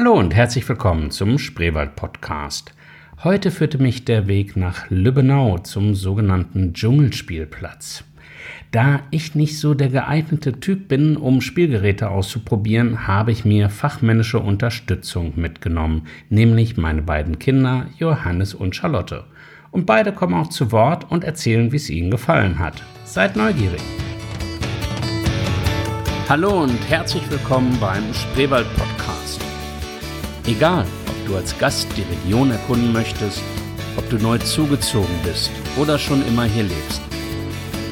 Hallo und herzlich willkommen zum Spreewald Podcast. Heute führte mich der Weg nach Lübbenau zum sogenannten Dschungelspielplatz. Da ich nicht so der geeignete Typ bin, um Spielgeräte auszuprobieren, habe ich mir fachmännische Unterstützung mitgenommen, nämlich meine beiden Kinder Johannes und Charlotte. Und beide kommen auch zu Wort und erzählen, wie es ihnen gefallen hat. Seid neugierig! Hallo und herzlich willkommen beim Spreewald Podcast. Egal, ob du als Gast die Region erkunden möchtest, ob du neu zugezogen bist oder schon immer hier lebst.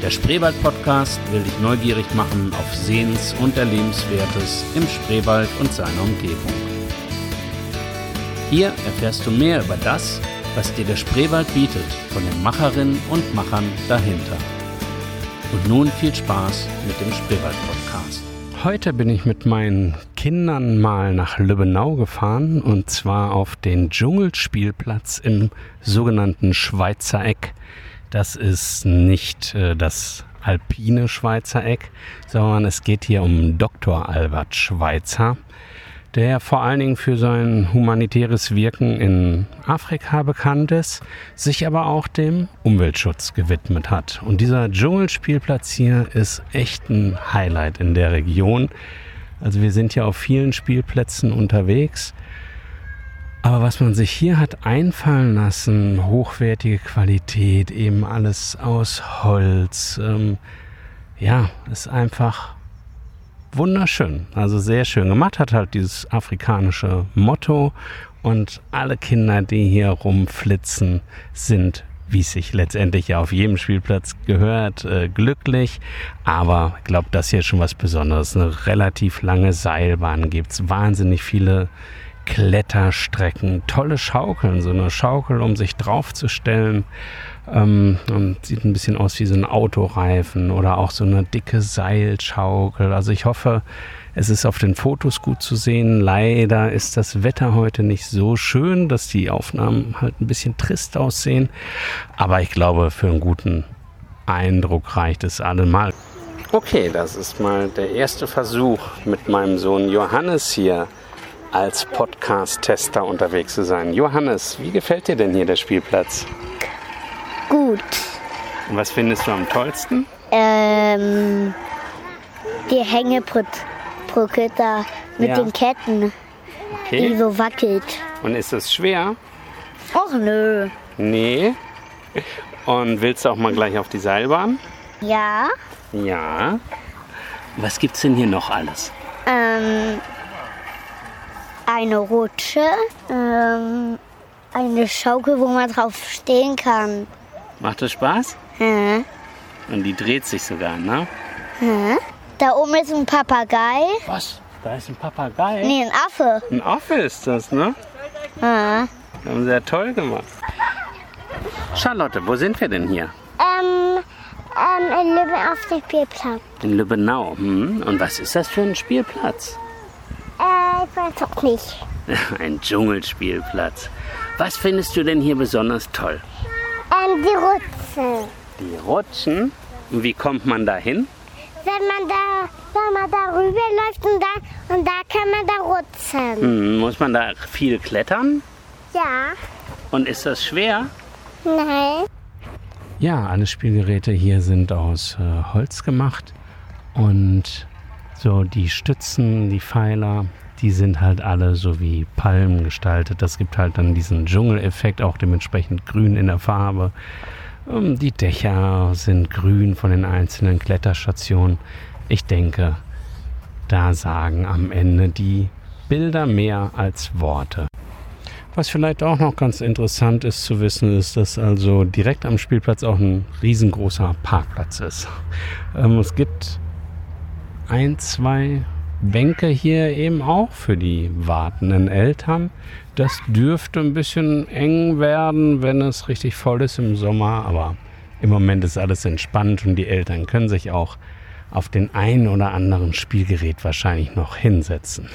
Der Spreewald Podcast will dich neugierig machen auf Sehens- und Erlebenswertes im Spreewald und seiner Umgebung. Hier erfährst du mehr über das, was dir der Spreewald bietet, von den Macherinnen und Machern dahinter. Und nun viel Spaß mit dem Spreewald Podcast. Heute bin ich mit meinen Kindern mal nach Lübbenau gefahren und zwar auf den Dschungelspielplatz im sogenannten Schweizer Eck. Das ist nicht äh, das alpine Schweizer Eck, sondern es geht hier um Dr. Albert Schweitzer der vor allen Dingen für sein humanitäres Wirken in Afrika bekannt ist, sich aber auch dem Umweltschutz gewidmet hat. Und dieser Dschungelspielplatz hier ist echt ein Highlight in der Region. Also wir sind ja auf vielen Spielplätzen unterwegs. Aber was man sich hier hat einfallen lassen, hochwertige Qualität, eben alles aus Holz, ähm, ja, ist einfach wunderschön. Also sehr schön gemacht, hat halt dieses afrikanische Motto und alle Kinder, die hier rumflitzen, sind wie es sich letztendlich ja auf jedem Spielplatz gehört, äh, glücklich. Aber ich glaube, das hier ist schon was Besonderes. Eine relativ lange Seilbahn gibt es, wahnsinnig viele Kletterstrecken, tolle Schaukeln, so eine Schaukel, um sich draufzustellen. Ähm, sieht ein bisschen aus wie so ein Autoreifen oder auch so eine dicke Seilschaukel. Also ich hoffe, es ist auf den Fotos gut zu sehen. Leider ist das Wetter heute nicht so schön, dass die Aufnahmen halt ein bisschen trist aussehen. Aber ich glaube, für einen guten Eindruck reicht es allemal. Okay, das ist mal der erste Versuch mit meinem Sohn Johannes hier als Podcast-Tester unterwegs zu sein. Johannes, wie gefällt dir denn hier der Spielplatz? Gut. Und was findest du am tollsten? Ähm, die Hängebrücke da mit Ja. den Ketten, die Okay. so wackelt. Und ist es schwer? Och nö. Nee. Und willst du auch mal gleich auf die Seilbahn? Ja. Ja. Was gibt's denn hier noch alles? Ähm, eine Rutsche, ähm, eine Schaukel, wo man drauf stehen kann. Macht das Spaß? Hä? Und die dreht sich sogar, ne? Hä? Da oben ist ein Papagei. Was? Da ist ein Papagei. Nee, ein Affe. Ein Affe ist das, ne? Hä? Haben sie ja toll gemacht. Charlotte, wo sind wir denn hier? Ähm, ähm, in Lübben auf dem Spielplatz. In Lübbenau. Hm. Und was ist das für ein Spielplatz? Auch nicht. Ein Dschungelspielplatz. Was findest du denn hier besonders toll? Ähm, die Rutsche. Die Rutschen. Und wie kommt man da hin? Wenn man da, wenn man da rüber läuft und da, und da kann man da rutschen. Hm, muss man da viel klettern? Ja. Und ist das schwer? Nein. Ja, alle Spielgeräte hier sind aus äh, Holz gemacht und so die Stützen, die Pfeiler, die sind halt alle so wie Palmen gestaltet. Das gibt halt dann diesen Dschungeleffekt, auch dementsprechend grün in der Farbe. Ähm, die Dächer sind grün von den einzelnen Kletterstationen. Ich denke, da sagen am Ende die Bilder mehr als Worte. Was vielleicht auch noch ganz interessant ist zu wissen, ist, dass also direkt am Spielplatz auch ein riesengroßer Parkplatz ist. Ähm, es gibt ein, zwei Bänke hier eben auch für die wartenden Eltern. Das dürfte ein bisschen eng werden, wenn es richtig voll ist im Sommer, aber im Moment ist alles entspannt und die Eltern können sich auch auf den einen oder anderen Spielgerät wahrscheinlich noch hinsetzen.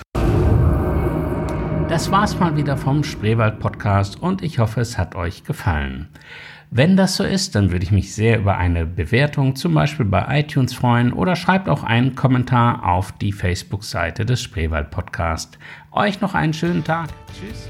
Das war's mal wieder vom Spreewald Podcast und ich hoffe, es hat euch gefallen. Wenn das so ist, dann würde ich mich sehr über eine Bewertung, zum Beispiel bei iTunes, freuen oder schreibt auch einen Kommentar auf die Facebook-Seite des Spreewald Podcast. Euch noch einen schönen Tag. Tschüss.